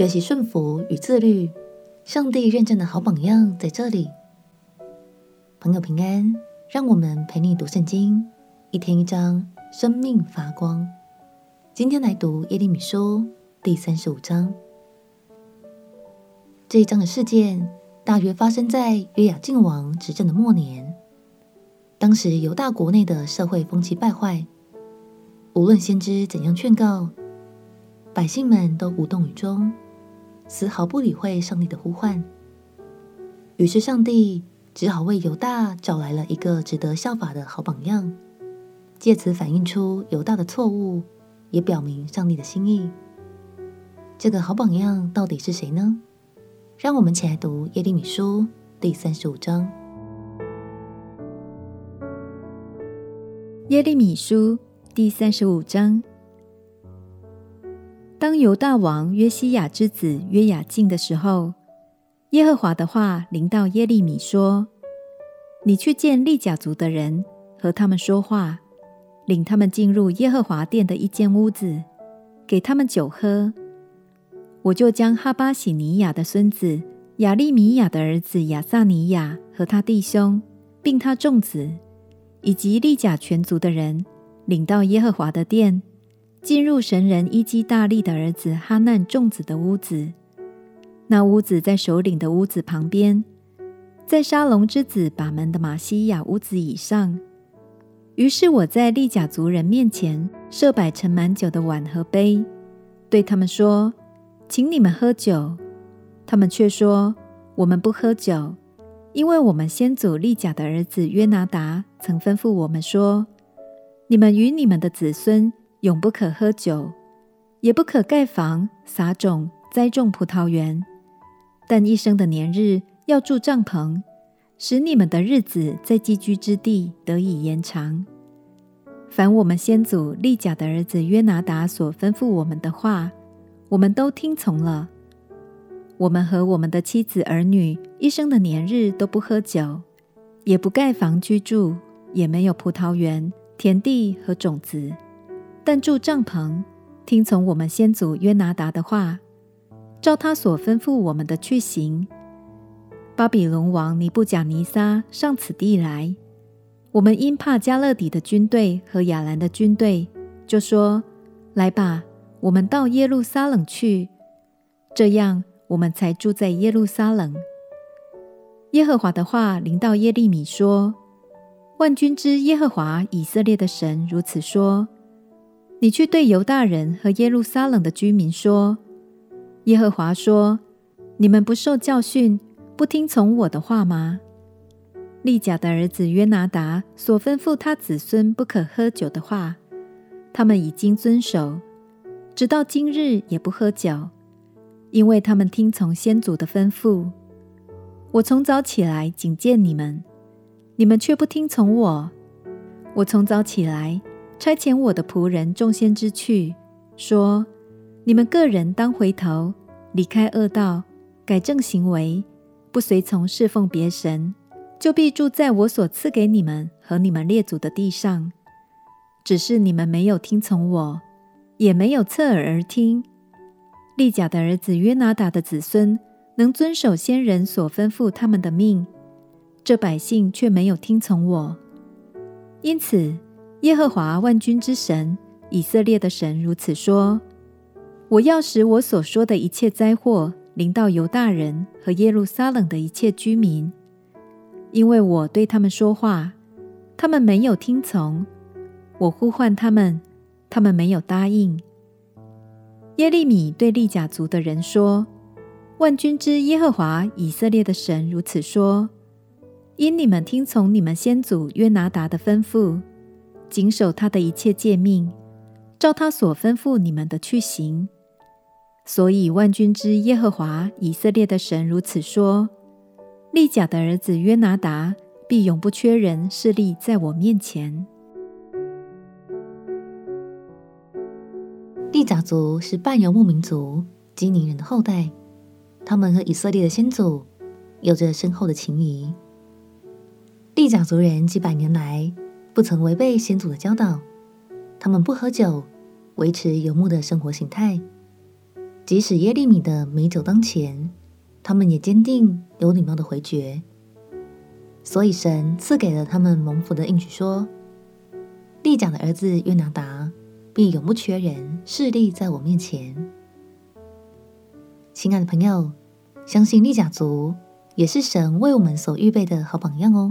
学习顺服与自律，上帝认证的好榜样在这里。朋友平安，让我们陪你读圣经，一天一章，生命发光。今天来读耶利米书第三十五章。这一章的事件大约发生在约雅敬王执政的末年。当时犹大国内的社会风气败坏，无论先知怎样劝告，百姓们都无动于衷，丝毫不理会上帝的呼唤。于是上帝只好为犹大找来了一个值得效法的好榜样，借此反映出犹大的错误，也表明上帝的心意。这个好榜样到底是谁呢？让我们一起来读耶利米书第三十五章。耶利米书第三十五章。当犹大王约西亚之子约雅敬的时候，耶和华的话临到耶利米说：“你去见利甲族的人，和他们说话，领他们进入耶和华殿的一间屋子，给他们酒喝。我就将哈巴洗尼亚的孙子亚利米亚的儿子亚撒尼亚和他弟兄，并他众子。”以及利甲全族的人，领到耶和华的殿，进入神人伊基大利的儿子哈难众子的屋子。那屋子在首领的屋子旁边，在沙龙之子把门的马西亚屋子以上。于是我在利甲族人面前设摆盛满酒的碗和杯，对他们说：“请你们喝酒。”他们却说：“我们不喝酒。”因为我们先祖利甲的儿子约拿达曾吩咐我们说：“你们与你们的子孙永不可喝酒，也不可盖房、撒种、栽种葡萄园，但一生的年日要住帐篷，使你们的日子在寄居之地得以延长。凡我们先祖利甲的儿子约拿达所吩咐我们的话，我们都听从了。”我们和我们的妻子儿女一生的年日都不喝酒，也不盖房居住，也没有葡萄园、田地和种子，但住帐篷，听从我们先祖约拿达的话，照他所吩咐我们的去行。巴比伦王尼布甲尼撒上此地来，我们因怕加勒底的军队和亚兰的军队，就说：“来吧，我们到耶路撒冷去。”这样。我们才住在耶路撒冷。耶和华的话临到耶利米说：“万军之耶和华以色列的神如此说：你去对犹大人和耶路撒冷的居民说：耶和华说，你们不受教训，不听从我的话吗？利甲的儿子约拿达所吩咐他子孙不可喝酒的话，他们已经遵守，直到今日也不喝酒。”因为他们听从先祖的吩咐，我从早起来警戒你们，你们却不听从我。我从早起来差遣我的仆人众先知去，说：你们个人当回头，离开恶道，改正行为，不随从侍奉别神，就必住在我所赐给你们和你们列祖的地上。只是你们没有听从我，也没有侧耳而听。利甲的儿子约拿达的子孙能遵守先人所吩咐他们的命，这百姓却没有听从我。因此，耶和华万军之神以色列的神如此说：我要使我所说的一切灾祸临到犹大人和耶路撒冷的一切居民，因为我对他们说话，他们没有听从；我呼唤他们，他们没有答应。耶利米对利甲族的人说：“万军之耶和华以色列的神如此说：因你们听从你们先祖约拿达的吩咐，谨守他的一切诫命，照他所吩咐你们的去行，所以万军之耶和华以色列的神如此说：利甲的儿子约拿达必永不缺人势力在我面前。”利甲族是半游牧民族基尼人的后代，他们和以色列的先祖有着深厚的情谊。利甲族人几百年来不曾违背先祖的教导，他们不喝酒，维持游牧的生活形态。即使耶利米的美酒当前，他们也坚定有礼貌的回绝。所以神赐给了他们蒙福的应许，说：“利甲的儿子约拿达必永不缺人，势力在我面前。”亲爱的朋友，相信利甲族也是神为我们所预备的好榜样哦。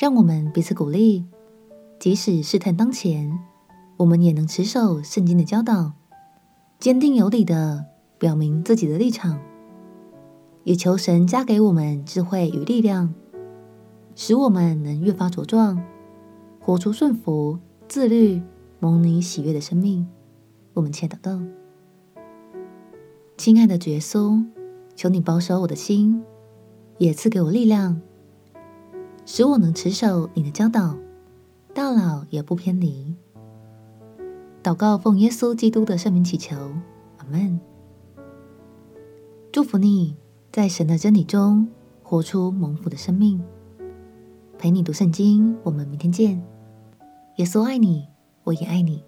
让我们彼此鼓励，即使试探当前，我们也能持守圣经的教导，坚定有理的表明自己的立场，也求神加给我们智慧与力量。使我们能越发茁壮，活出顺服、自律、蒙你喜悦的生命。我们且祷告：亲爱的主耶稣，求你保守我的心，也赐给我力量，使我能持守你的教导，到老也不偏离。祷告奉耶稣基督的圣名祈求，阿门。祝福你在神的真理中活出蒙福的生命。陪你读圣经，我们明天见。耶稣爱你，我也爱你。